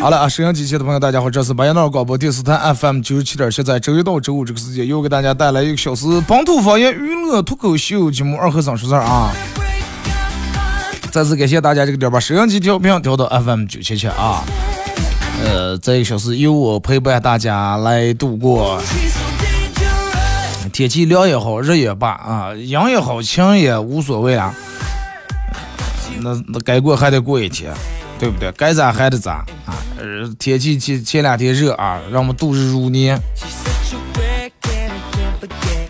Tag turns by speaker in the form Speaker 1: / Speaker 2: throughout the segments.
Speaker 1: 好了啊，收音机前的朋友，大家好，这是白杨道广播电视台 FM 九十七点七，在周一到周五这个时间，又给大家带来一个小时本土方言娱乐脱口秀节目《二和尚说事》啊。再次感谢大家这个点把收音机调频调到 FM 九七七啊。呃，这一小时由我陪伴大家来度过。天气凉也好，热也罢啊，阳也好，晴也无所谓啊。那那该过还得过一天，对不对？该咋还得咋啊。呃，天气前前两天热啊，让我们度日如年。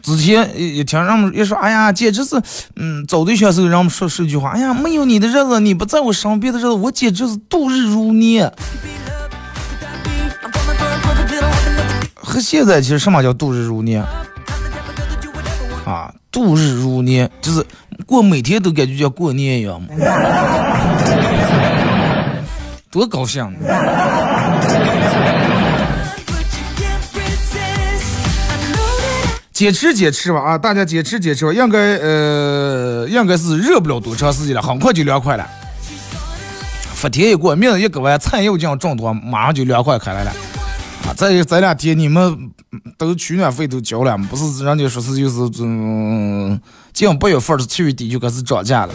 Speaker 1: 之前一听让我们一说，哎呀，简直是，嗯，找对象时候让我们说说句话，哎呀，没有你的日子，你不在我身边的日子，我简直是度日如年。和现在其实什么叫度日如年啊？度日如年就是过每天都感觉像过年一样嘛，多高兴！坚持坚持吧啊，大家坚持坚持吧，应该呃应该是热不了多长时间了，很快就凉快了。伏天一过，明日一割完，菜又将种多，马上就凉快开来了。啊，这这两天你们都取暖费都交了不是人家说是就是嗯，近八月份是七月底就开始涨价了。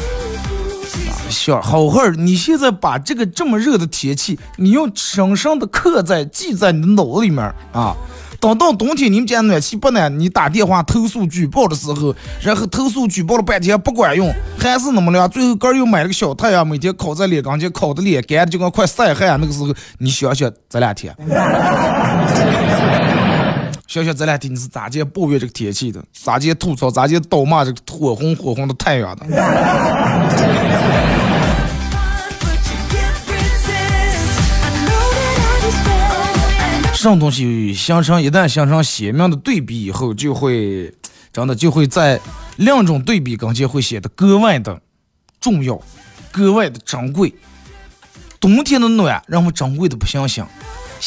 Speaker 1: 小好好你现在把这个这么热的天气，你用深深的刻在记在你的脑子里面啊。等到冬天你们家暖气不暖，你打电话投诉举报的时候，然后投诉举报了半天不管用，还是那么凉。最后哥又买了个小太阳，每天烤在脸缸前，烤的脸干的就跟快晒汗。那个时候你想想这两天，想想这两天你是咋介抱怨这个天气的？咋介吐槽？咋介叨骂这个火红火红的太阳的？这种东西形成一旦形成鲜明的对比以后，就会真的就会在两种对比跟前会显得格外的重要，格外的珍贵。冬天的暖让我们珍贵的不相信，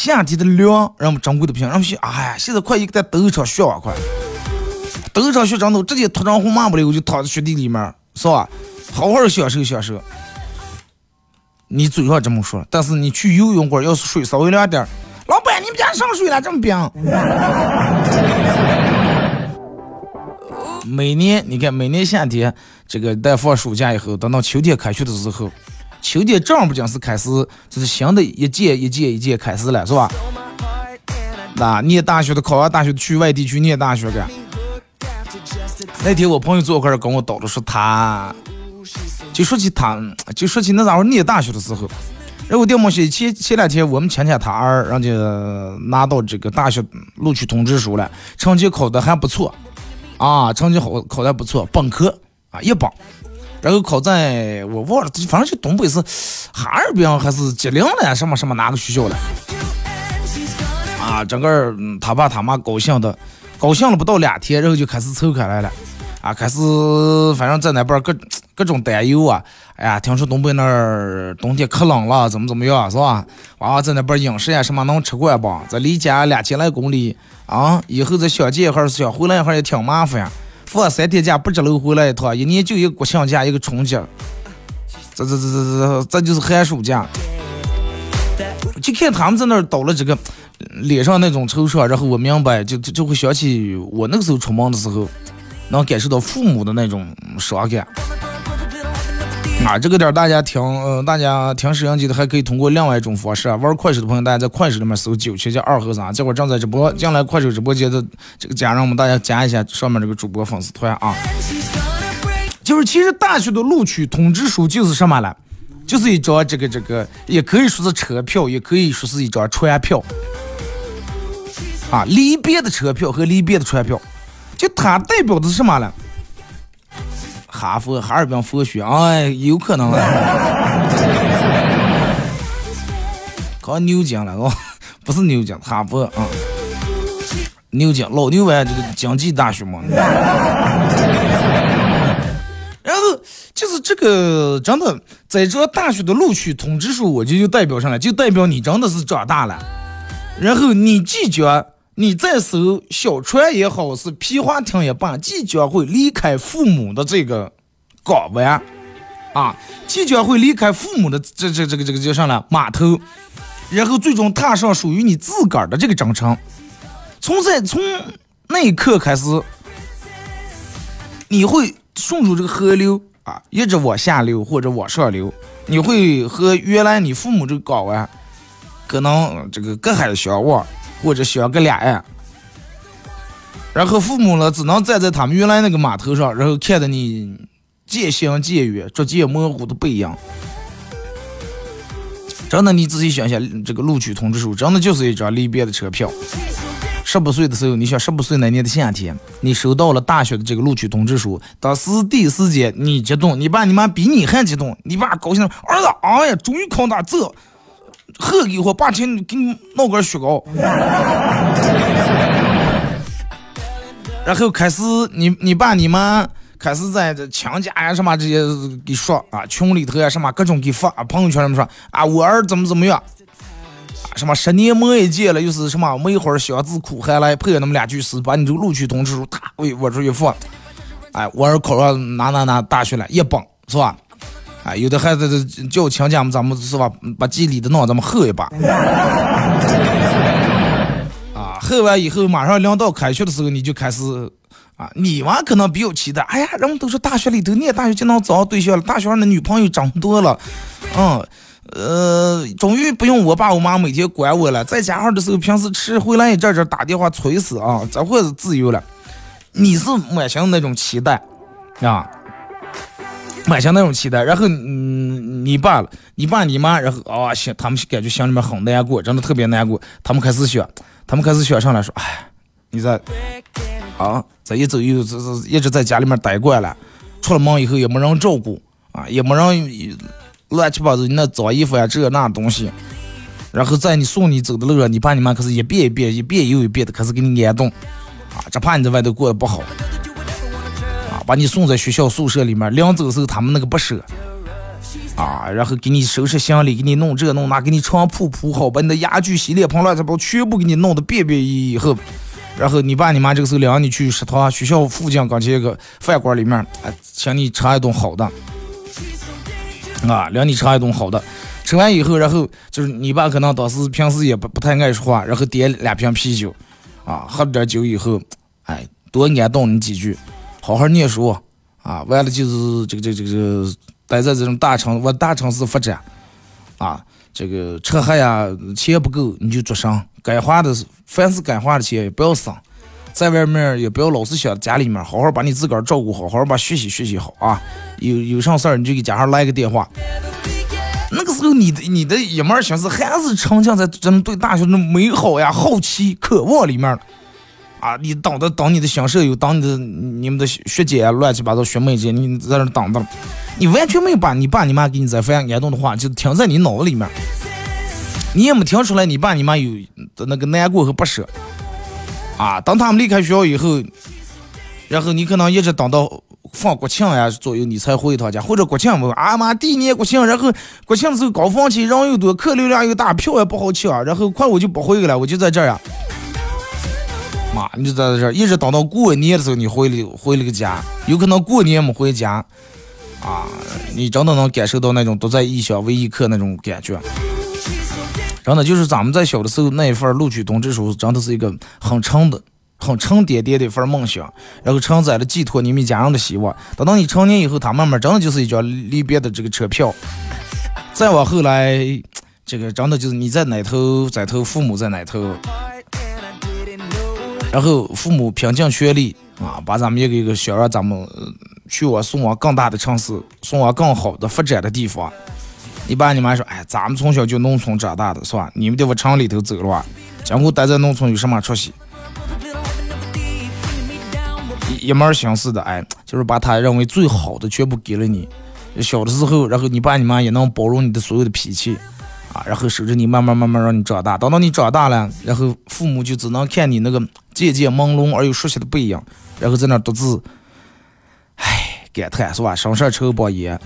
Speaker 1: 夏天的凉让我们掌柜的不行。让我们想，哎呀，现在快一个在抖一场雪啊，快抖一场雪，真的直接脱上红麻不了，我就躺在雪地里面，是吧？好好享受享受。你嘴上这么说，但是你去游泳馆，要是水稍微凉点。老板，你们家上水了，这么冰？每年你看，每年夏天这个在放暑假以后，等到秋天开学的时候，秋天正不讲是开始，就是新的一届一届一届开始了，是吧？那念大学的考完大学去外地去念大学的。那天我朋友坐块儿跟我叨的说他，就说起他，就说起那时候念大学的时候。然后我电么些前前两天我们亲戚他儿，人家拿到这个大学录取通知书了，成绩考的还不错，啊，成绩好考的不错，本科啊一本，然后考在我忘了，反正就东北是哈尔滨还是吉林的什么什么哪个学校了，啊，整个他爸他妈高兴的，高兴了不到两天，然后就开始凑开来了，啊，开始反正在那边各各种担忧啊。哎呀，听说东北那儿冬天可冷了，怎么怎么样，是吧？娃娃在那边饮食呀什么能吃惯不？这离家两千来公里啊，以后再想见一下，想回来一下也挺麻烦。放三天假不知道回来一趟，一年就一个国庆假，一个春节，这这这这这这就是寒暑假。就看他们在那儿倒了这个脸上那种惆怅，然后我明白，就就就会想起我那个时候出门的时候，能感受到父母的那种伤感。啊，这个点大家听，呃，大家听摄像机的还可以通过另外一种方式啊，玩快手的朋友，大家在快手里面搜九七七二和尚，这会儿正在直播，进来快手直播间的这个家人们，大家加一下上面这个主播粉丝团啊。就是其实大学的录取通知书就是什么了，就是一张这个这个，也可以说是车票，也可以说是一张船票，啊，离别的车票和离别的船票，就它代表的是什么了？哈佛、哈尔滨佛学，哎，有可能了。考牛津了哦，不是牛津，哈佛啊，牛津老牛湾这个经济大学嘛。然后就是这个真的，在这大学的录取通知书，我就就代表上来，就代表你真的是长大了。然后你即将。你在艘小船也好，是皮划艇也罢，即将会离开父母的这个港湾，啊，即将会离开父母的这这这个这个叫啥呢？码头，然后最终踏上属于你自个儿的这个征程。从在从那一刻开始，你会顺着这个河流啊，一直往下流或者往上流，你会和原来你父母这个港湾，可能这个隔海相望。或者相隔俩岸，然后父母呢，只能站在他们原来那个码头上，然后看着你渐行渐远、逐渐模糊的背影。真的，你仔细想想，这个录取通知书真的就是一张离别的车票。十八岁的时候，你想十八岁那年的夏天，你收到了大学的这个录取通知书，当时第一时间你激动，你爸你妈比你还激动，你爸高兴，儿子，哎呀，终于考大走。喝给我爸请给你弄根雪糕，然后开始你你爸你妈开始在这强家呀什么这些给说啊，群里头呀什么各种给发朋友圈里面说啊，我儿怎么怎么样，什么十年磨一剑了，又是什么梅花香自苦寒来，配那么两句诗，把你这个录取通知书啪喂我这一放，哎，我儿考上哪哪哪大学了，一本是吧？啊，有的孩子叫亲家们，咱们是吧？把吉利的弄，咱们喝一把。啊，喝完以后，马上临到开学的时候，你就开始啊，你娃可能比较期待。哎呀，人们都说大学里头念大学就能找对象了，大学上的女朋友长多了。嗯，呃，终于不用我爸我妈每天管我了，在家上的时候，平时吃回来一阵阵打电话催死啊，这会是自由了。你是满心那种期待啊。满心那种期待，然后嗯，你爸，你爸你妈，然后啊，心他们感觉心里面很难过，真的特别难过。他们开始想，他们开始想上来说，哎，你这啊，这一走又这这一直在家里面待惯了，出了门以后也没人照顾啊，也没人乱七八糟那脏衣服呀这那东西，然后在你送你走的路上，你爸你妈可是一遍一遍一遍又一遍的开始给你挨冻啊，这怕你在外头过得不好。把你送在学校宿舍里面，临走的时候他们那个不舍。啊，然后给你收拾行李，给你弄这弄那，给你床铺铺好，把你的家具、洗脸盆、乱七八糟全部给你弄得便便衣以后，然后你爸你妈这个时候领你去食堂，学校附近刚前一个饭馆里面，哎，请你吃一顿好的。啊，领你吃一顿好的，吃完以后，然后就是你爸可能当时平时也不不太爱说话，然后点两瓶啤酒。啊，喝了点酒以后，哎，多安顿你几句。好好念书啊，完了就是这个这个这个待在这种大城往大城市发展啊，这个吃喝呀钱不够你就做生，该花的凡是该花的钱也不要省，在外面也不要老是想家里面，好好把你自个儿照顾好，好好把学习学习好啊，有有啥事儿你就给家上来个电话，那个时候你的你的一门心思还是沉浸在这种对大学的美好呀、好奇、渴望里面。啊！你等的等你的新舍友，等你的你们的学姐乱七八糟学妹姐，你在那等着，你完全没有把你爸你妈给你在分享感动的话，就听在你脑子里面，你也没听出来你爸你妈有的那个难过和不舍。啊！等他们离开学校以后，然后你可能一直等到放国庆呀左右，你才回一趟家，或者国庆不啊妈第一年国庆，然后国庆的时候高峰期人又多，客流量又大，票也不好抢，然后快我就不回去了，我就在这儿呀。妈，你就在这一直等到过年的时候，你回了回了个家，有可能过年没回家，啊，你真的能感受到那种独在异乡为异客那种感觉。真的就是咱们在小的时候那一份录取通知书，真的是一个很沉的很沉甸甸的一份梦想，然后承载了寄托你们家人的希望。等到你成年以后，他慢慢真的就是一张离别的这个车票。再往后来，这个真的就是你在哪头，在头父母在哪头，然后父母拼尽全力啊，把咱们一个一个想让咱们去往送往更大的城市，送往更好的发展的地方。你爸你妈说，哎，咱们从小就农村长大的，是吧？你们得往城里头走了，今后待在农村有什么出息？一一门心思的，哎，就是把他认为最好的全部给了你。小的时候，然后你爸你妈也能包容你的所有的脾气，然后守着你慢慢慢慢让你长大。等到你长大了，然后父母就只能看你那个渐渐朦胧而又熟悉的背影，然后在那独自，唉，感叹是吧？生事愁包烟。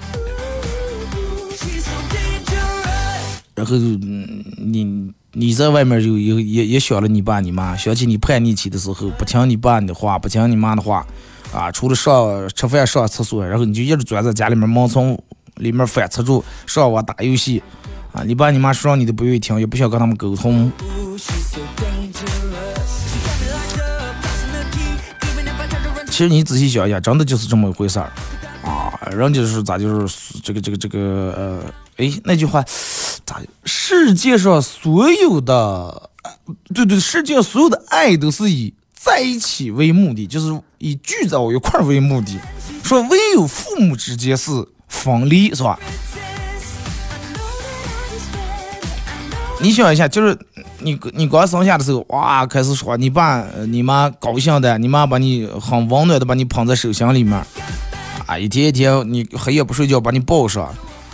Speaker 1: 然后你你在外面就也也也想了你爸你妈，想起你叛逆期的时候，不听你爸你的话，不听你妈的话，啊，除了上吃饭上厕所，然后你就一直钻在家里面盲从里面反侧住上网打游戏，啊，你爸你妈说你都不愿意听，也不想跟他们沟通。其实你仔细想一下，真的就是这么一回事儿，啊，人家是咋就是这个这个这个呃，哎，那句话。咋？世界上所有的，对对，世界上所有的爱都是以在一起为目的，就是以聚在一块儿为目的。说唯有父母之间是分离，是吧？你想一下，就是你你刚生下的时候，哇，开始说你爸你妈高兴的，你妈把你很温暖的把你捧在手心里面，啊，一天一天你黑夜不睡觉把你抱上。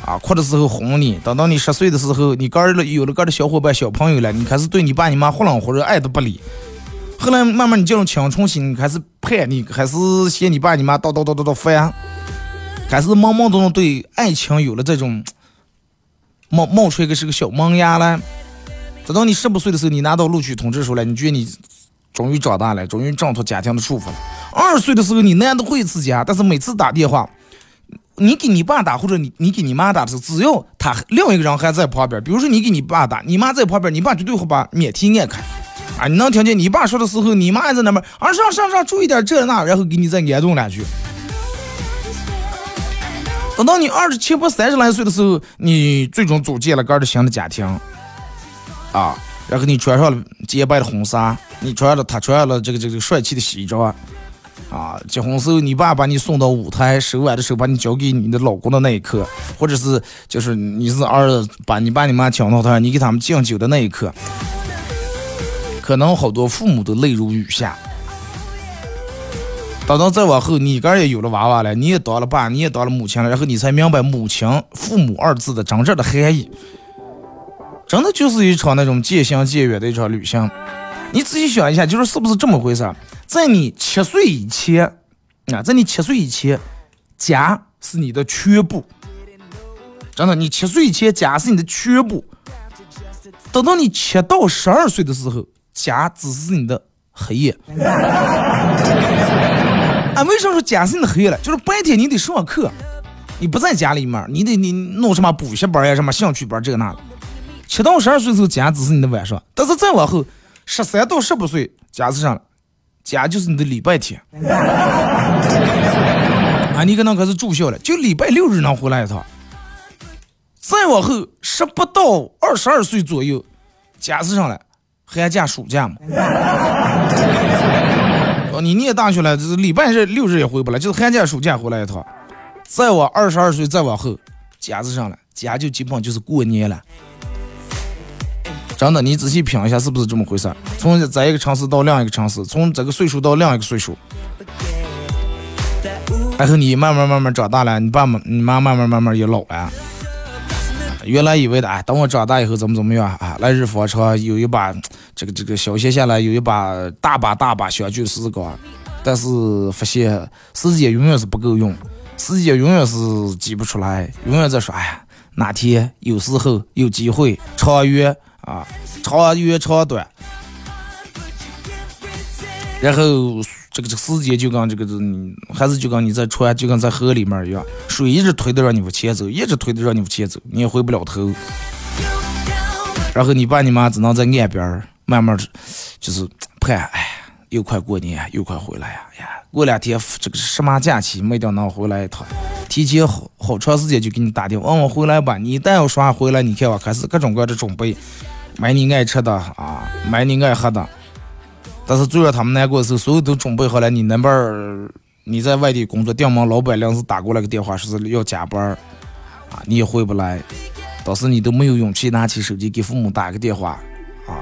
Speaker 1: 啊，哭的时候哄你，等到你十岁的时候，你儿了有了个的小伙伴、小朋友了，你开始对你爸你妈忽冷忽热，爱都不理。后来慢慢你进入青春期，你开始叛逆，开始嫌你爸你妈叨叨叨叨叨烦，开始懵懵懂懂对爱情有了这种冒冒出一个是个小萌芽了。等到你十五岁的时候，你拿到录取通知书了，你觉得你终于长大了，终于挣脱家庭的束缚了。二十岁的时候，你难得回一次家，但是每次打电话。你给你爸打，或者你你给你妈打的时候，只要他另一个人还在旁边，比如说你给你爸打，你妈在旁边，你爸绝对会把免提按开，啊，你能听见你爸说的时候，你妈还在那边，啊上上上，注意点这那，然后给你再严重两句。等到你二十七八三十来岁的时候，你最终组建了个的新的家庭，啊，然后你穿上了洁白的婚纱，你穿了他穿了这个这个帅气的西装。啊，结婚时候你爸把你送到舞台，手挽的手把你交给你的老公的那一刻，或者是就是你是儿子把你爸你妈请到他，你给他们敬酒的那一刻，可能好多父母都泪如雨下。等到再往后，你个也有了娃娃了，你也当了爸，你也当了母亲了，然后你才明白母亲、父母二字的真正的含义。真的就是一场那种渐行渐远的一场旅行。你仔细想一下，就是是不是这么回事？在你七岁以前，啊，在你七岁以前，家是你的全部。真的，你七岁以前，家是你的全部。等到你七到十二岁的时候，家只是你的黑夜。啊，为什么说家是你的黑夜了？就是白天你得上课，你不在家里面，你得你弄什么补习班呀，什么兴趣班这个那的。七到十二岁时候，家只是你的晚上。但是再往后，十三到十八岁，家是上了。家就是你的礼拜天，啊，你可能开始住校了，就礼拜六日能回来一趟。再往后，十八到二十二岁左右，家是上了，寒假、暑假嘛。哦，你念大学了，就是礼拜日、六日也回不来，就是寒假、暑假回来一趟。再往二十二岁再往后，家是上了，家就基本就是过年了。真的，你仔细品一下，是不是这么回事？从在一个城市到另一个城市，从这个岁数到另一个岁数，然后你慢慢慢慢长大了，你爸妈、你妈慢慢慢慢也老了。原来以为的，哎，等我长大以后怎么怎么样啊？来日方长，有一把这个这个小学下来有一把大把大把相聚时光，但是发现时间永远是不够用，时间永远是挤不出来，永远在说，哎呀，哪天有时候有机会长约。啊，长远长短，然后这个这个时间就跟这个这，还是就跟你在船，就跟在河里面一样，水一直推着让你往前走，一直推着让你往前走，你也回不了头。然后你爸你妈只能在岸边慢慢就是盼，哎，又快过年，又快回来呀呀！过两天这个什么假期，没定能回来一趟。提前好好长时间就给你打电话，问我回来吧。你一旦要说回来，你看我开始各种各样的准备，买你爱吃的啊，买你爱喝的。但是最让他们难过的是，所有都准备好了，你那边儿你在外地工作，店门老板临时打过来个电话，说是要加班儿啊，你也回不来。当时你都没有勇气拿起手机给父母打个电话啊，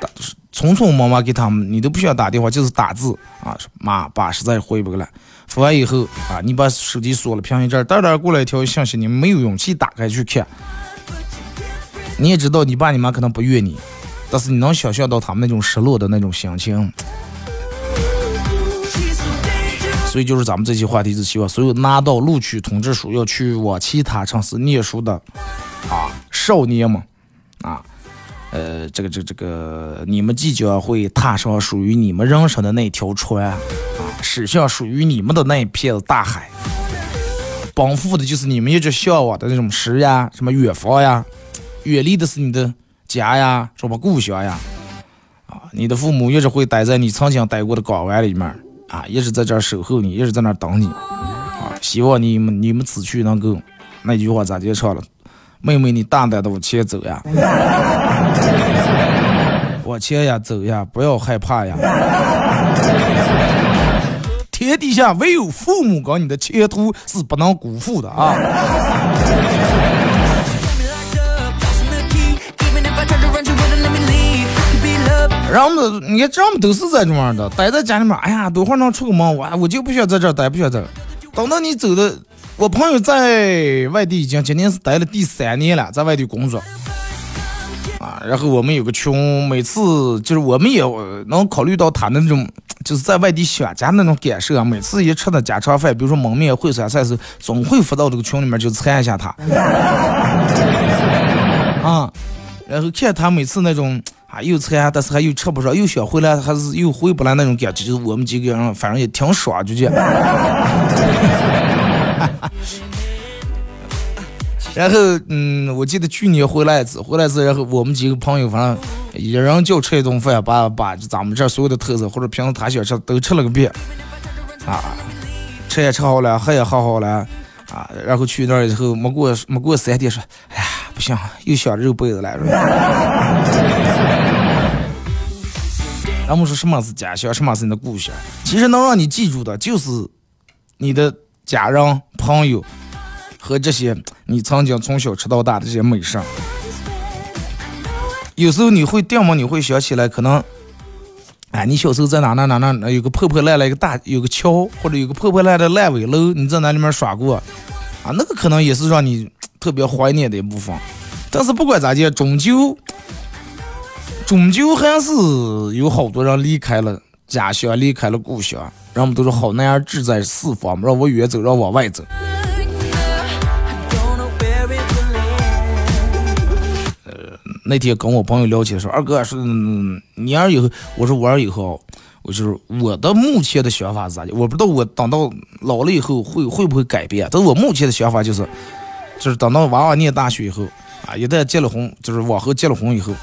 Speaker 1: 打匆匆忙忙给他们，你都不需要打电话，就是打字啊，妈爸实在回不来。发完以后啊，你把手机锁了，屏一阵，噔噔过来一条信息，你没有勇气打开去看。你也知道你爸你妈可能不怨你，但是你能想象到他们那种失落的那种心情。所以就是咱们这期话题是希望所有拿到录取通知书要去往其他城市念书的啊少年们啊。呃，这个、这、这个，你们即将会踏上属于你们人生的那条船，啊，驶向属于你们的那一片大海，奔赴的就是你们一直向往的那种诗呀，什么远方呀，远离的是你的家呀，什么故乡呀，啊，你的父母一直会待在你曾经待过的港湾里面，啊，一直在这儿守候你，一直在那儿等你，啊，希望你们你们此去能够，那句话咋就唱了？妹妹，你大胆的往前走呀，往前呀，走呀，不要害怕呀。天底下唯有父母跟你的前途是不能辜负的啊。人们，你看，人们都是这种样的，待在家里面，哎呀，多会儿能出个门，我我就不想在这儿待，不想在这。等到你走的。我朋友在外地已经今年是待了第三年了，在外地工作啊。然后我们有个群，每次就是我们也能考虑到他那种就是在外地想家那种感受啊。每次一吃的家常饭，比如说焖面、烩酸菜时，总会发到这个群里面就参一下他 啊。然后看他每次那种啊又馋，但是还又吃不上，又想回来，还是又回不来那种感觉，就是我们几个人反正也挺爽，就这样。然后，嗯，我记得去年回来一次，回来一次，然后我们几个朋友，反正一人就吃一顿饭，把把咱们这所有的特色或者平时他想吃都吃了个遍，啊，吃也吃好了，喝也喝好了，啊，然后去那儿以后，没过没过三天，说，哎呀，不行，又想肉被子来了。咱们说什么是家乡，什么是你的故乡？其实能让你记住的，就是你的。家人、朋友和这些你曾经从小吃到大的这些美食，有时候你会掉吗？你会想起来，可能，哎，你小时候在哪哪哪哪有个破破烂烂一个大有个桥，或者有个破破烂的烂尾楼，你在那里面耍过，啊，那个可能也是让你特别怀念的一部分。但是不管咋地，终究，终究还是有好多人离开了家乡，离开了故乡。人们都说好男儿志在四方，让我远走，让我往外走。那天跟我朋友聊起说，二哥说，你儿以后，我说我儿以后，我就是我的目前的想法是咋的？我不知道我等到老了以后会会不会改变，但是我目前的想法就是，就是等到娃娃念大学以后啊，一旦结了婚，就是往后结了婚以后，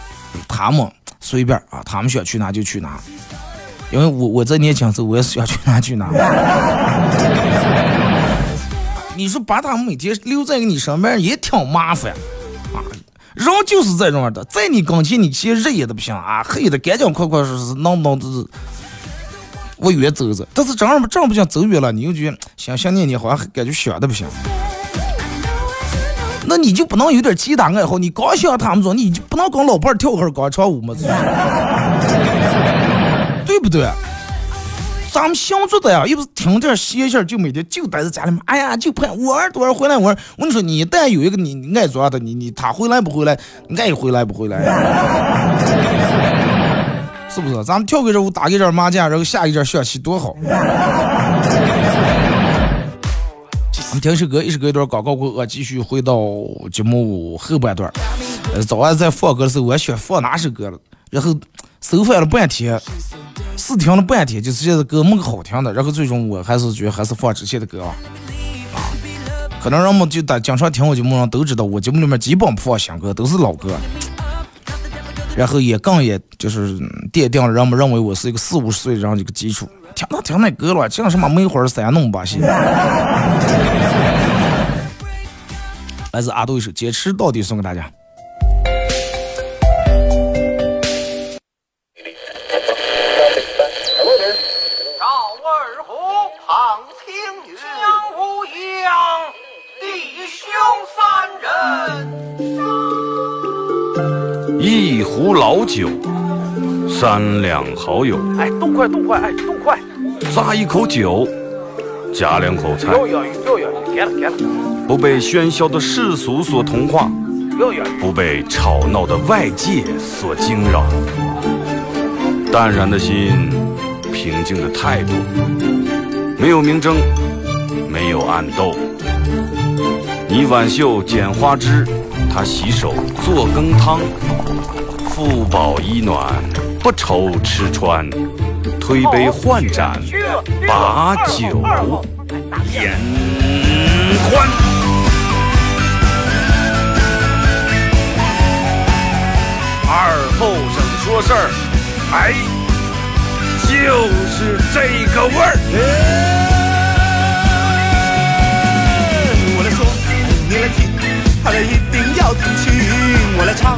Speaker 1: 他们随便啊，他们想去哪就去哪。因为我我在年轻时候，我也是想去哪去哪。你说把他们每天留在你身边也挺麻烦。人就是这种的，在你跟前你先日也都不行啊，黑的干净快快是是能能是我远走走。但是这样这样不行，走远了你又觉得想想念你，好像感觉想的不行。那你就不能有点其他爱好？你刚想他们说，你就不能跟老伴跳会儿广场舞吗？对不对？咱们想做的呀，又不是听点闲信就每天就待在家里面。哎呀，就盼我儿多少回来玩。我跟你说，你一旦有一个你爱做的，你你他回来不回来，爱回来不回来，是不是？咱们跳个这舞，打个这麻将，然后下一阵象棋，多好。我们听首歌，一首歌一段广告过后，继续回到节目后半段。呃，早上在放歌的时候，我选放哪首歌了？然后搜翻了半天。试听了半天，就是现在歌没个好听的，然后最终我还是觉得还是放之前的歌啊。可能人们就打经常听我节目，人都知道我节目里面基本不放新歌，都是老歌。然后也更也就是奠定了人们认为我是一个四五十岁这样一个基础。听那听那歌了，讲什么梅花三弄把戏。来自阿杜一首《坚持到底》送给大家。
Speaker 2: 壶老酒，三两好友。
Speaker 1: 哎，动快动快，哎，动快！
Speaker 2: 咂一口酒，夹两口菜。不被喧嚣的世俗所同化，不被吵闹的外界所惊扰。淡然的心，平静的态度，没有明争，没有暗斗。你挽袖剪花枝，他洗手做羹汤。不饱衣暖，不愁吃穿，推杯换盏，把酒言欢。二后生说事儿，哎，就是这个味儿。
Speaker 3: 我来说，你来听，他的一定要听清。我来唱，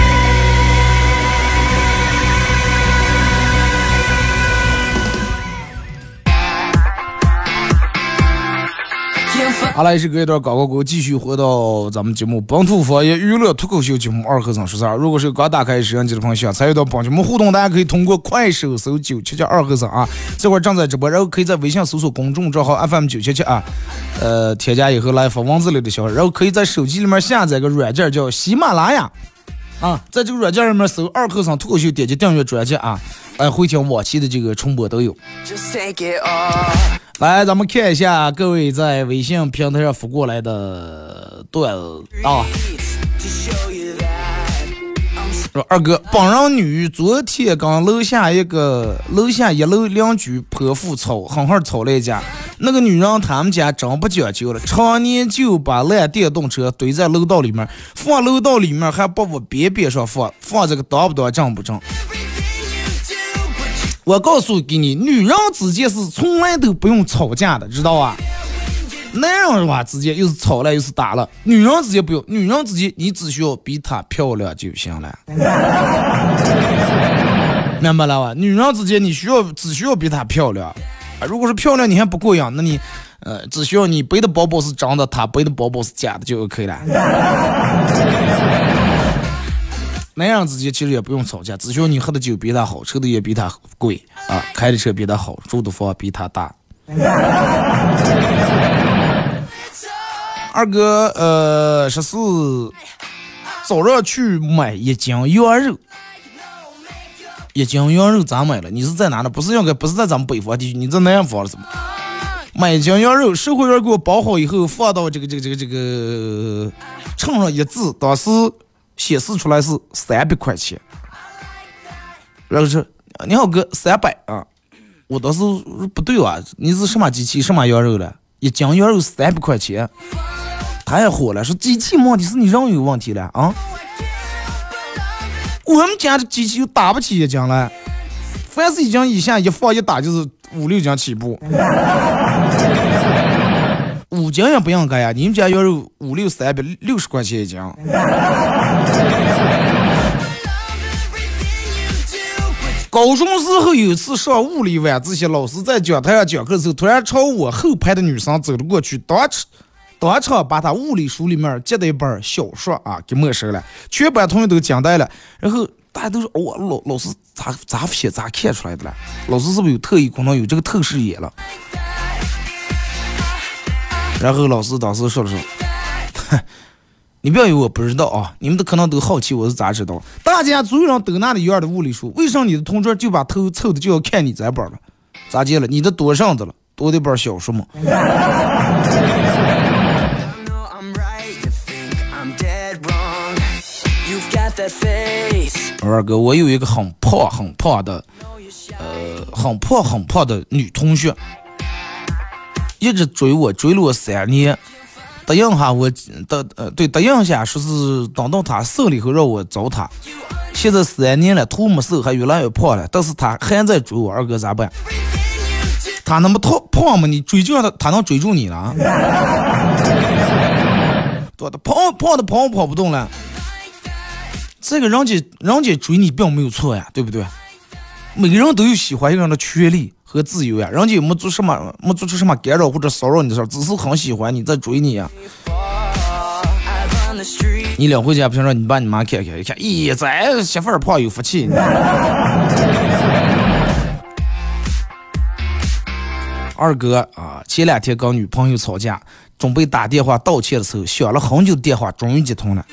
Speaker 1: 好了，也是隔一段广告过后，继续回到咱们节目本土方言娱乐脱口秀节目二和尚说事儿。如果是刚打开摄像机的朋友，想参与到帮节目互动，大家可以通过快手搜九七七二和尚啊，这会儿正在直播，然后可以在微信搜索公众账号 FM 九七七啊，呃，添加以后来发文字类的消息，然后可以在手机里面下载个软件叫喜马拉雅啊，在这个软件上面搜二和尚脱口秀，点击订阅专辑啊，哎，回听往期的这个重播都有。来，咱们看一下各位在微信平台上发过来的段子啊。说二哥，本人女昨天跟楼下一个楼下一楼邻居泼妇吵，狠狠吵了一架。那个女人他们家真不讲究了，常年就把烂电动车堆在楼道里面，放楼道里面还不往边边上放，放这个当不当正不正？我告诉给你，女人之间是从来都不用吵架的，知道吧？男人的话？之间又是吵了又是打了，女人之间不用，女人之间你只需要比她漂亮就行了，明白了吧？女人之间你需要只需要比她漂亮，如果是漂亮你还不过瘾，那你，呃，只需要你背的包包是真的，她背的包包是假的就 OK 了。男人之间其实也不用吵架，只需要你喝的酒比他好，抽的烟比他贵啊，开的车比他好，住的房比他大。二哥，呃，十四早上去买一斤羊肉，一斤羊肉咋买了？你是在哪呢？不是应该不是在咱们北方地区，你在南方了是吗？买一斤羊肉，售货员给我包好以后，放到这个这个这个这个秤上一字，当时。显示出来是三百块钱，然后说：“你好哥，三百啊！”我当时不对啊，你是什么机器什么羊肉了？一斤羊肉三百块钱，太火了！说机器问题是你人有问题了啊！我们家的机器又打不起一斤来，凡是一斤以下一放一打就是五六斤起步。五斤也不应该呀！你们家要是五六三百六十块钱一斤。高中时候有一次上物理晚自习，老师在讲台上讲课的时候，突然朝我后排的女生走了过去，当时当场把他物理书里面借的一本小说啊给没收了，全班同学都惊呆了。然后大家都说：“哦，老老师咋咋写咋看出来的了？老师是不是有特异功能，有这个透视眼了？”然后老师当时说了说，你不要以为我不知道啊，你们都可能都好奇我是咋知道。大家所有人都拿了一样的物理书，为啥你的同桌就把头凑的就要看你这本了？咋接了？你这多上子了？多的本小说吗？二哥，我有一个很胖很胖的，呃，很胖很胖的女同学，一直追我，追了我三年。答应哈我，答呃对，答应下说是等到她瘦了以后让我找她。现在三年了，头没瘦，还越来越胖了，但是她还在追我，二哥咋办？她那么胖胖吗？你追就让她，她能追住你了？多的胖胖的跑跑不动了。这个人家人家追你并没有错呀，对不对？每个人都有喜欢一个人的权利和自由呀，人家也没做什么，没做出什么干扰或者骚扰你的事儿，只是很喜欢你在追你呀。你领回家不行，让你爸你妈看看，一看，咦，这媳妇儿胖有福气。二哥啊，前两天跟女朋友吵架，准备打电话道歉的时候，响了很久的电话终于接通了。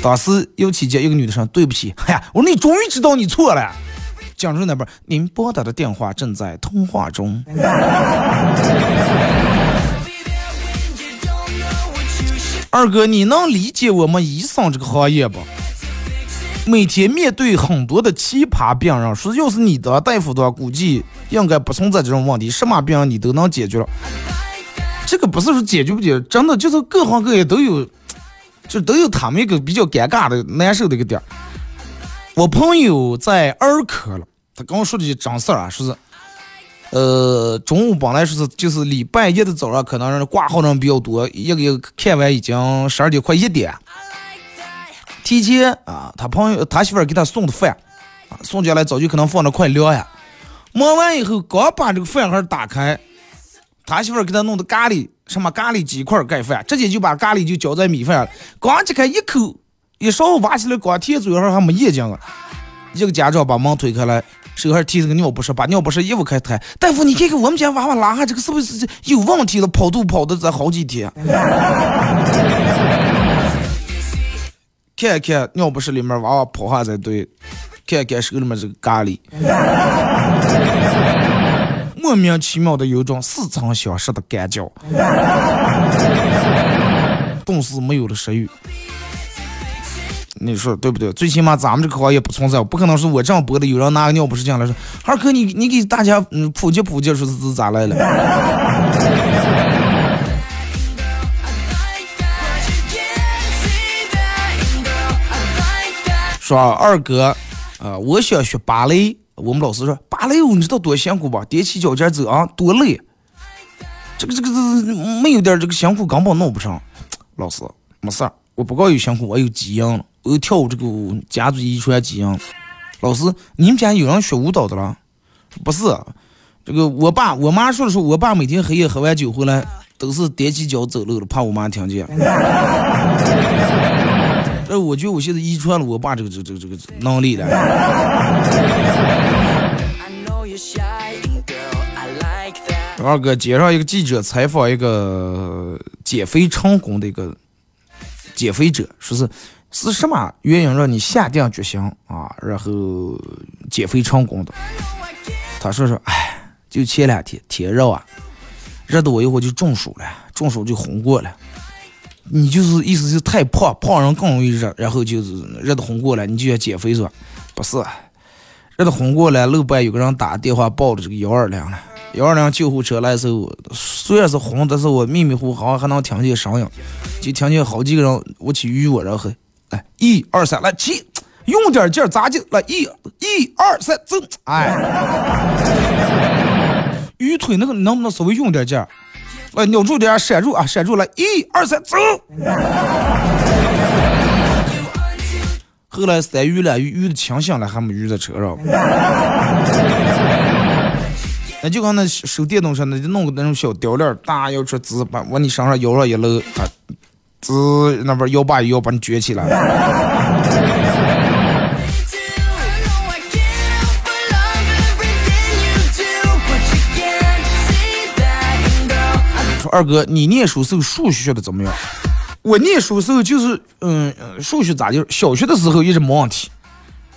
Speaker 1: 当时尤其接一个女的说：“对不起，哎呀，我说你终于知道你错了。”讲述那边，您拨打的电话正在通话中。二哥，你能理解我们医生这个行业不？每天面对很多的奇葩病人，说要是你当大夫的话，估计应该不存在这种问题，什么病你都能解决了。这个不是说解决不解决，真的就是各行各业都有，就都有他们一个比较尴尬的、难受的一个点儿。我朋友在儿科了，他跟我说的句真事儿啊，说是。呃，中午本来说是就是礼拜一的早上，可能挂号人比较多，一个一个看完已经十二点快一点。提前啊，他朋友他媳妇儿给他送的饭，啊，送进来早就可能放的快凉呀。忙完以后，刚把这个饭盒打开，他媳妇儿给他弄的咖喱什么咖喱鸡块盖饭，直接就把咖喱就浇在米饭了。刚揭开一口，一勺挖起来，刚贴嘴上还没眼睛啊。一个家长把门推开来。手还提着个尿不湿，把尿不湿衣服开抬。大夫，你看看我们家娃娃拉下这个是不是有问题了？跑肚跑的这好几天。看看尿不湿里面娃娃跑哈在对，看看手里面这个咖喱，莫名其妙的有种似曾相识的感觉，顿时没有了食欲。你说对不对？最起码咱们这个行业不存在，不可能是我这样播的，有人拿个尿不湿进来说：“二哥，你你给大家嗯普及普及，说是是咋来了？” 说二哥，啊，我想学芭蕾，我们老师说芭蕾舞你知道多辛苦吧？踮起脚尖走啊，多累！这个这个这没有点这个辛苦根本弄不上。老师，没事儿，我不光有辛苦，我有基因了。我跳舞这个家族遗传基因，老师，你们家有人学舞蹈的了？不是，这个我爸我妈说的是，我爸每天黑夜喝完酒回来都是踮起脚走路的，怕我妈听见。这我觉得我现在遗传了我爸这个这这这个能力了。二哥，街上一个记者采访一个减肥成功的一个减肥者，说是。是什么原因让你下定决心啊，然后减肥成功的？他说说，哎，就前两天天热啊，热的我一会就中暑了，中暑就红过了。你就是意思是太胖，胖人更容易热，然后就是热的红过来，你就要减肥是吧？不是，热的红过来，路边有个人打电话报了这个幺二零了，幺二零救护车来的时候，虽然是红，但是我迷迷糊糊好像还能听见声音，就听见好几个人我去与我，然后来。一二三，来起，用点劲儿，咋劲？来一，一二三，走！哎，鱼腿那个能不能稍微用点劲儿？来，扭住点，闪住啊，闪住！来一二三，走！后来三鱼了鱼，的清醒了，还没鱼在车上。那就跟那手电筒似的，就弄个那种小吊链，大腰出滋，把往你身上腰上一搂，啊。滋，那边摇把摇把你撅起来。说二哥，你念书时候数学学的怎么样？我念书时候就是，嗯，数学咋就小学的时候一直没问题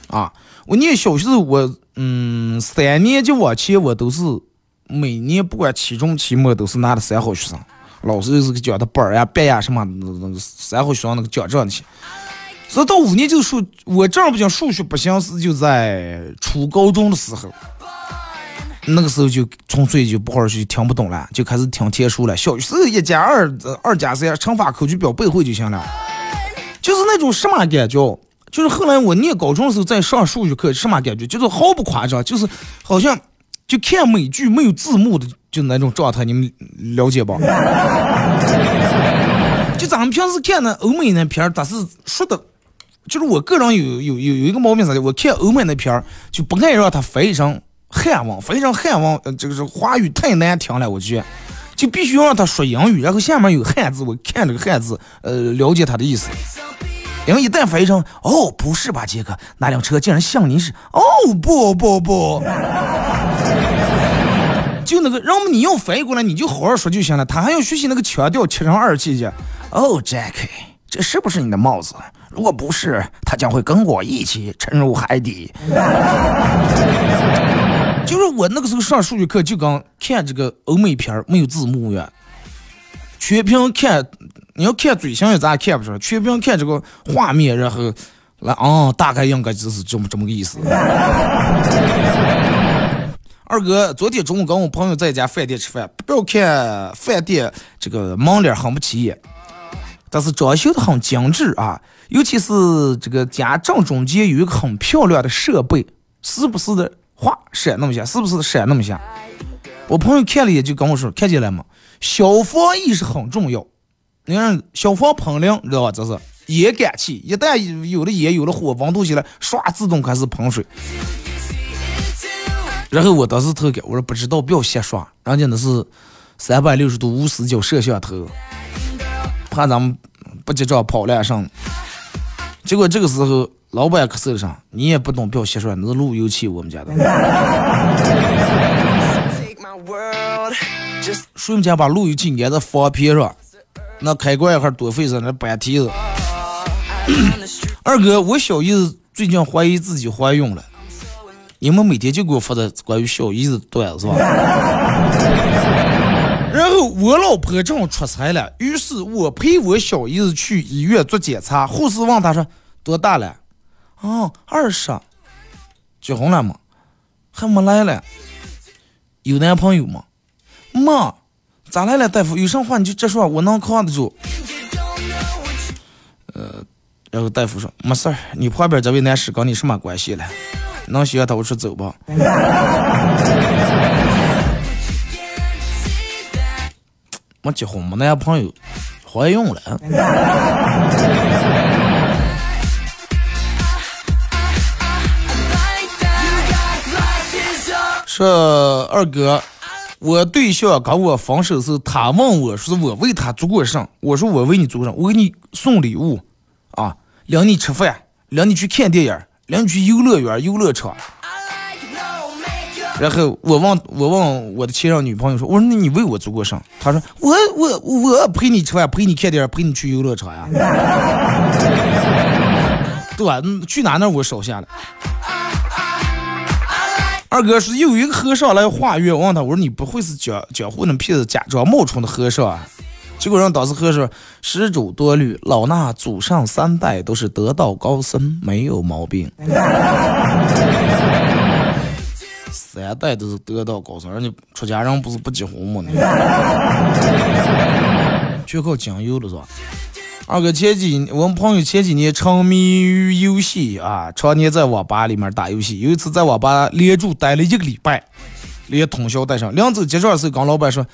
Speaker 1: 啊。我念小学时候，我嗯三年级往前我都是每年不管期中期末都是拿的三好学生，老师就是讲的本儿呀、班呀什么那那个三好学生那个奖状去。直到五年级数，我正儿八经数学不行是就在初高中的时候，那个时候就纯粹就不好好学，听不懂了，就开始听天书了。小学时候一加二，二加三，乘法口诀表背会就行了，就是那种什么感觉？就是后来我念高中的时候在上数学课，什么感觉？就是毫不夸张，就是好像就看美剧没有字幕的就那种状态，你们了解吧？就咱们平时看那欧美那片儿，它是说的。就是我个人有有有有一个毛病啥的，我看欧美那片儿就不爱让它翻译成汉文，翻译成汉文，呃，这个是华语太难听了，我觉得就必须要让他说英语，然后下面有汉字，我看这个汉字，呃，了解他的意思。因为一旦翻译成哦，不是吧，杰克，那辆车竟然像您是，哦，不不不，就那个，让我们你要翻译过来，你就好好说就行了，他还要学习那个腔调，切成二气去。哦，Jack，这是不是你的帽子？如果不是，他将会跟我一起沉入海底。就是我那个时候上数学课，就刚看这个欧美片儿，没有字幕呀，全凭看。你要看嘴型也咱看不出来，全凭看这个画面，然后来啊，大概应该就是这么这么个意思。二哥，昨天中午跟我朋友在一家饭店吃饭，不要看饭店这个门脸很不起眼，但是装修的很精致啊。尤其是这个家正中间有一个很漂亮的设备，时不时的哗闪那么一下，是不是闪那么一下。我朋友看了一眼就跟我说：“看见了吗？消防意识很重要。你看消防喷淋，知道吧？这是烟感器，一旦有了烟有了火，温度起来，唰自动开始喷水。然后我当时特感，我说不知道，不要瞎说，人家那是三百六十度无死角摄像头，怕咱们不结账跑了上。”结果这个时候，老板可受伤，你也不懂，不要瞎说，那是路由器，我们家的。谁们家把路由器安在房边上？那开关一下多费事，那搬梯子。二哥，我小姨子最近怀疑自己怀孕了，你们每天就给我发的关于小姨子的段子是吧？然后我老婆正好出差了，于是我陪我小姨子去医院做检查。护士问她说：“多大了？”“哦，二十。”“结婚了吗？”“还没来了。”“有男朋友吗？”“没。”“咋来了，大夫？有啥话你就直说，我能扛得住。”“呃，然后大夫说没事儿，你旁边这位男士跟你什么关系了？能行他我说走吧。”没结婚，没男朋友，怀孕了。说二哥，我对象跟我分手时，他问我说我为他做过啥？我说我为你做过啥？我给你送礼物，啊，领你吃饭，领你去看电影，领你去游乐园、游乐场。然后我问，我问我的前任女朋友说：“我说那你为我做过啥？”她说：“我我我陪你吃饭，陪你看电影，陪你去游乐场呀。”对吧？去哪那我少下了。二哥是有一个和尚来化缘，问他我说：“你不会是江江湖那骗子假装冒充的和尚啊？”结果让当时和尚施主多虑，老衲祖上三代都是得道高僧，没有毛病。三代都是得道高僧，人家出家人不是不结婚吗？全靠酱油了是吧？二哥前几，我们朋友前几年沉迷于游戏啊，常年在网吧里面打游戏。有一次在网吧连住待了一个礼拜，连通宵带上。临走结账的时候，跟老板说，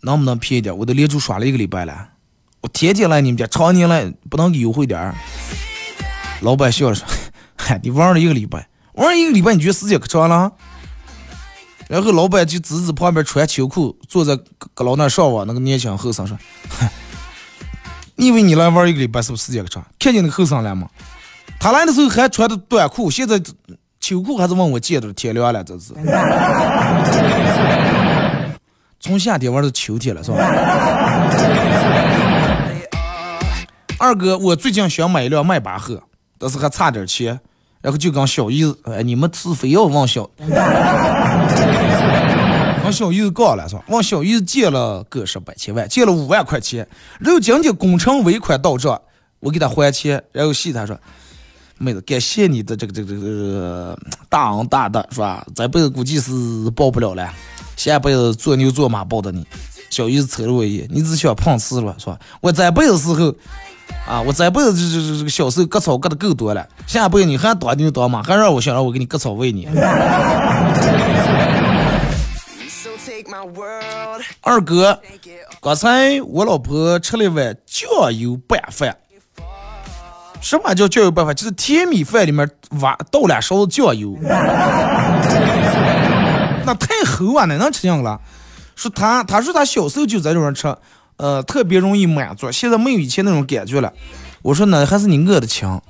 Speaker 1: 能不能便宜点？我都连住耍了一个礼拜了，我天天来你们家，常年来，不能给优惠点儿？老板笑了说，嗨，你玩了一个礼拜，玩一个礼拜，你觉得时间可长了？然后老板就指指旁边穿秋裤坐在阁楼那上网那个年轻后生说：“你以为你来玩一个礼拜是不是时间长？看见那个后生了吗？他来的时候还穿的短裤，现在秋裤还是问我借的，天凉了这是。从夏天玩到秋天了是吧？二哥，我最近想买一辆迈巴赫，但是还差点钱。”然后就跟小姨子，哎，你们是非要问小，跟小姨子杠了是吧？问小姨子借了个十八千万，借了五万块钱，然后今天工程尾款到账，我给他还钱，然后戏他说，妹子感谢你的这个这个这个大恩大德是吧？这辈子估计是报不了了，下辈子做牛做马报的你。小姨子瞅了我一眼，你只想碰瓷了是吧？我这辈子时候。啊！我这辈子这这这个小时候割草割的够多了，下辈子你还当牛当马，还让我想让我给你割草喂你。二哥，刚才我老婆吃了一碗酱油拌饭。什么叫酱油拌饭？就是甜米饭里面挖倒两勺子酱油。那太齁啊！哪能吃样了？说他，他说他小时候就在这儿吃。呃，特别容易满足，现在没有以前那种感觉了。我说那还是你饿的强。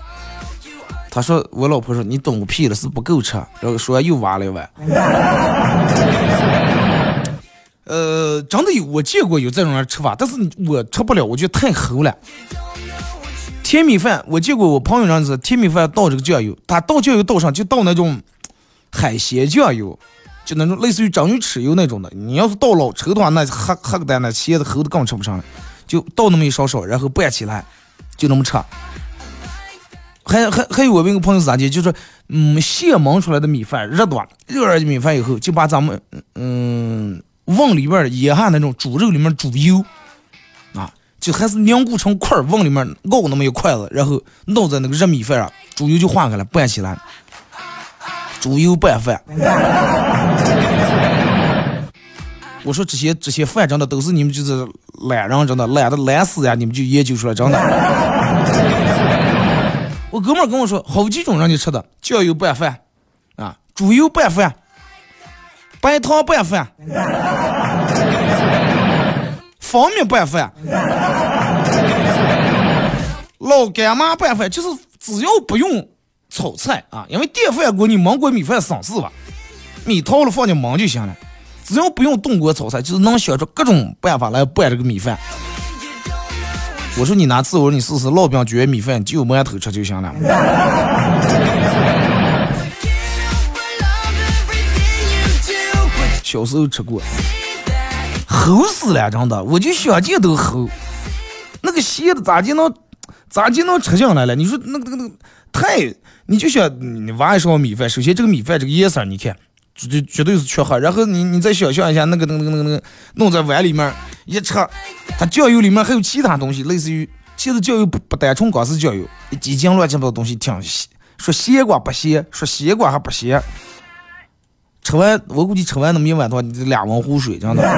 Speaker 1: 他说我老婆说你懂个屁了，是不够吃。然后说又挖了一碗。呃，真的有，我见过有这种人吃法，但是我吃不了，我觉得太齁了。甜米饭，我见过我朋友这样子甜米饭倒这个酱油，他倒酱油倒上就倒那种海鲜酱油。就那种类似于章鱼豉油那种的，你要是倒老抽的话，那黑黑个蛋那茄子齁的更吃不上了。就倒那么一勺勺，然后拌起来，就那么吃。还还还有我那个朋友咋的？就是嗯，现焖出来的米饭热多，热热的米饭以后，就把咱们嗯瓮里边腌下那种猪肉里面猪油啊，就还是凝固成块儿，瓮里面熬那么一筷子，然后弄在那个热米饭上，猪油就化开了，拌起来。猪油拌饭，我说这些这些饭真的都是你们就是懒人真的懒的懒死呀！你们就研究出来真的。我哥们跟我说，好几种让你吃的酱油拌饭啊，猪油拌饭，白糖拌饭，方便拌饭，老干妈拌饭，就是只要不用。炒菜啊，因为电饭锅你焖过米饭省事吧，米掏了放进焖就行了，只要不用动锅炒菜，就是能想出各种办法来拌这个米饭。我说你拿自，我你试试烙饼卷米饭，就馒头吃就行了。小时候吃过，齁死了，真的，我就想见都齁。那个咸的咋就能咋就能吃进来了？你说那个那个那个太。你就想你挖一勺米饭，首先这个米饭这个颜色，你看绝对绝对是缺黑。然后你你再想象一下那个那个那个那个弄在碗里面一吃，它酱油里面还有其他东西，类似于其实酱油不不单纯光是酱油，几斤乱七八糟东西挺说咸瓜不咸，说咸瓜还不咸。吃完我估计吃完那么一碗的话，你这俩碗湖水真的。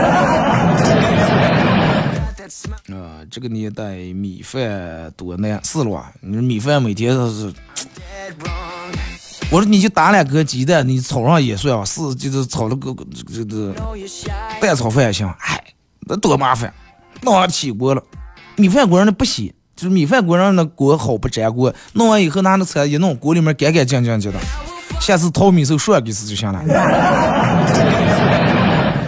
Speaker 1: 啊，这个年代米饭多难，是了吧？你说米饭每天都是。我说你就打两颗鸡蛋，你炒上也算啊，是就是炒了个这个蛋炒饭也行。哎，那多麻烦，弄上起锅了，米饭锅上的不洗，就是米饭锅上的锅好不粘锅，弄完以后拿那菜一弄，锅里面干干净净的。下次淘米时候说给次就行了。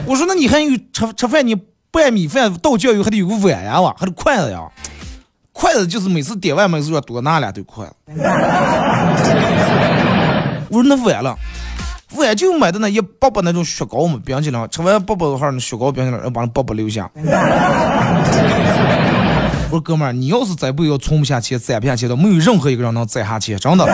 Speaker 1: 我说那你还有吃吃饭，你拌米饭倒酱油还得有个碗呀，还得筷子呀。筷子就是每次点外卖时候要多拿两对筷子。我说那碗了，碗就买的那一包包那种雪糕嘛，冰淇淋，吃完包包的话那雪糕冰淇淋要把那包包留下。我说哥们儿，你要是再不要存不下钱，攒不下钱的，没有任何一个人能攒下钱，真的。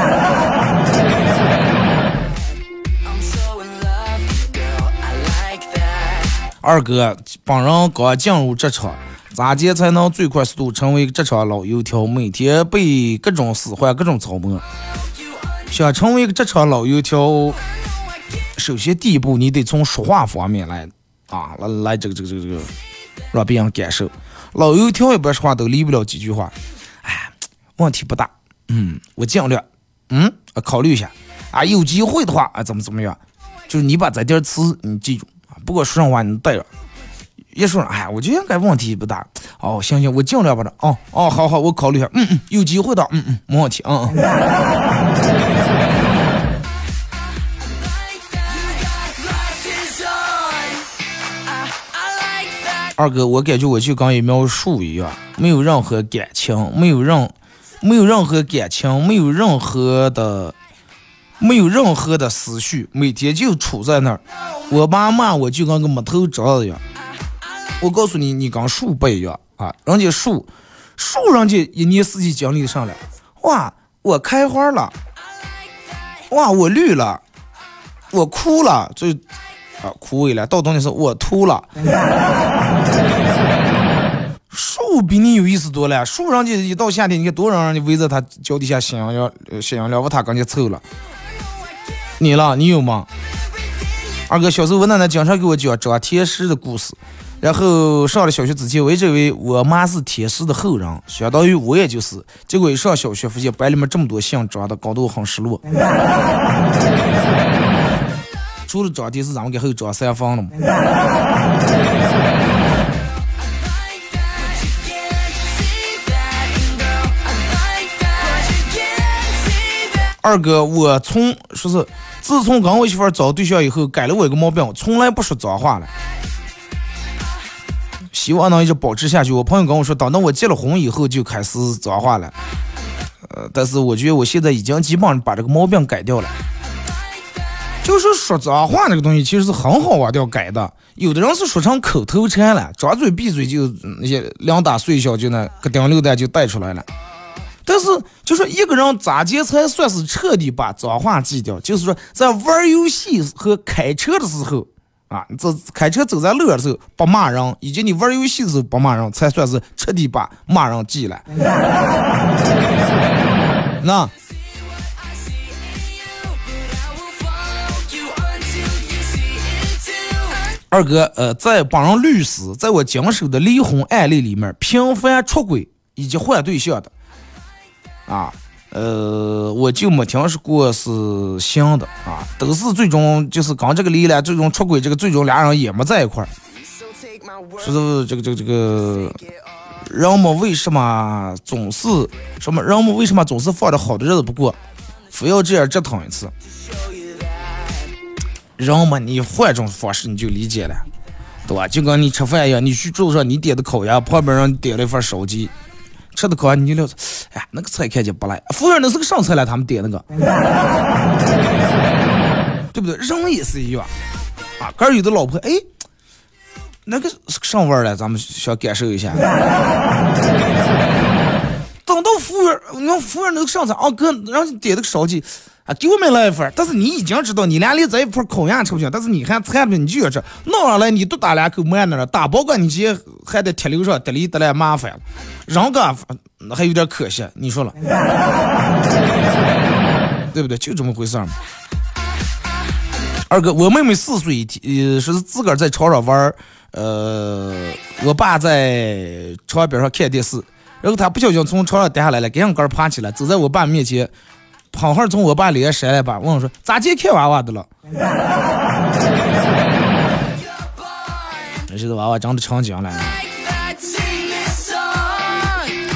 Speaker 1: 二哥，本人刚进入职场。咋接才能最快速度成为职场老油条？每天被各种使唤、各种操磨。想成为一个职场老油条，首先第一步你得从说话方面来啊，来来这个这个这个这个让别人感受。老油条一般说话都离不了几句话。哎，问题不大。嗯，我尽量。嗯，考虑一下。啊，有机会的话啊，怎么怎么样？就是你把这点词你记住，不过说上话你带着。一说，哎，我觉得应该问题不大。哦，行行，我尽量把它。哦哦，好好，我考虑一下。嗯嗯，有机会的。嗯嗯，没问题。嗯嗯。二哥，我感觉我就跟一苗树一样，没有任何感情，没有任，没有任何感情，没有任何的，没有任何的思绪，每天就杵在那儿。我妈骂我就跟个木头桩子一样。我告诉你，你跟树不一样啊！人家树，树人家一年四季经历上来，哇，我开花了，哇，我绿了，我枯了，就啊枯萎了。到冬天时候我秃了。树比你有意思多了，树人家一到夏天，你看多让人家围着它脚底下吸养了，吸养了，把它跟前凑了。你了，你有吗？二哥，小时候我奶奶经常给我讲张天师的故事，然后上了小学之前，我一直以为我妈是天师的后人，相当于我也就是。结果一上小学，发现班里面这么多姓张的，搞得我很失落。除了张天师，咱们给后张三丰了吗？二哥，我从说是自从跟我媳妇儿找对象以后，改了我一个毛病，从来不说脏话了。希望能一直保持下去。我朋友跟我说，等到我结了婚以后就开始脏话了。呃，但是我觉得我现在已经基本上把这个毛病改掉了。就是说脏话那个东西，其实是很好忘掉改的。有的人是说成口头禅了，张嘴闭嘴就那些两大碎小就那个顶六蛋就带出来了。但是，就说一个人咋接才算是彻底把脏话记掉？就是说，在玩游戏和开车的时候，啊，这开车走在路上的时候不骂人，以及你玩游戏的时候不骂人，才算是彻底把骂人记了。那二哥，呃，在帮人律师，在我经手的离婚案例里面，频繁出轨以及换对象的。啊，呃，我就没听说过是行的啊，都是最终就是刚这个离了，最终出轨，这个最终俩人也没在一块儿。说是这个这个这个，人们为什么总是什么？人们为什么总是放着好的日子不过，非要这样折腾一次？人们，你换种方式你就理解了，对吧？就跟你吃饭一样，你去桌子上你点的烤鸭，旁边人点了一份烧鸡。吃的高，你就聊，哎呀，那个菜看见不赖。服务员那是个上菜了，他们点那个，对不对？人也是一样啊。哥有的老婆，哎，那个上味儿了，咱们想感受一下。等到服务员，你看服务员那个上菜，啊哥，让你点那个烧鸡。啊，给我们来一份儿但是你已经知道你俩连在一块烤鸭吃不行，但是你还馋着，你就要吃，弄上来你都打两口慢点了，打包管你接还得贴留上，得里得来麻烦了，人个还有点可惜，你说了，对不对？就这么回事嘛。二哥，我妹妹四岁，呃，是自个儿在床上玩儿呃，我爸在床边上看电视，然后她不小心从床上掉下来了，赶紧个爬起来，走在我爸面前。胖孩从我爸脸上扇了吧，问我说：“咋接看娃娃的了？” 这个娃娃长得成精了。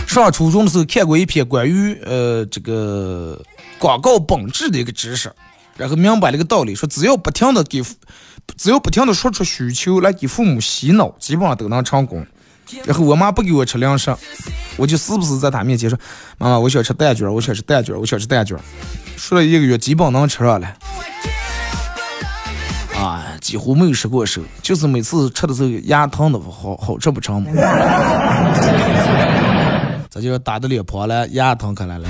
Speaker 1: 上初中的时候看过一篇关于呃这个广告本质的一个知识，然后明白了一个道理，说只要不停的给，只要不停的说出需求来给父母洗脑，基本上都能成功。然后我妈不给我吃零食，我就时不时在她面前说：“妈妈，我想吃蛋卷，我想吃蛋卷，我想吃蛋卷。”说了一个月，基本能吃上了。啊，几乎没有失过手，就是每次吃的时候牙疼的好好吃不成嘛。这就打的脸破了，牙疼可来了。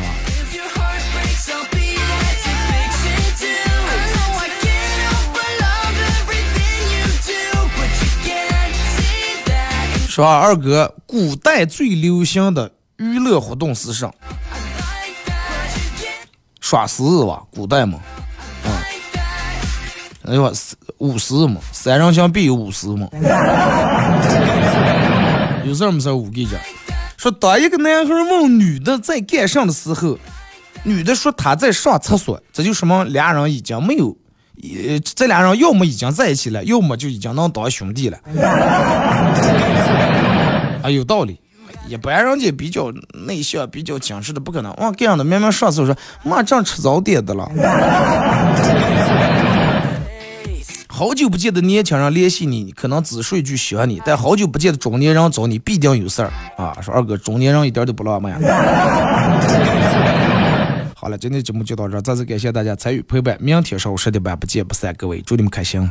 Speaker 1: 说二哥，古代最流行的娱乐活动是啥？耍狮子吧，古代嘛，嗯，哎呦，舞狮嘛，三人行必有舞狮嘛，有事没事舞给着。说当一个男孩问女的在干啥的时候，女的说她在上厕所，这就说明俩人已经没有。呃，这俩人要么已经在一起了，要么就已经能当兄弟了。啊，有道理。一般人家比较内向、比较矜持的，不可能。哇，这样的明明上次说妈正吃早点的了，好久不见的年轻人联系你，可能只说一句喜欢你，但好久不见的中年人找你，必定有事儿啊。说二哥，中年人一点都不浪漫。好了今天节目就到这再次感谢大家参与陪伴明天上午十点半不见不散各位祝你们开心。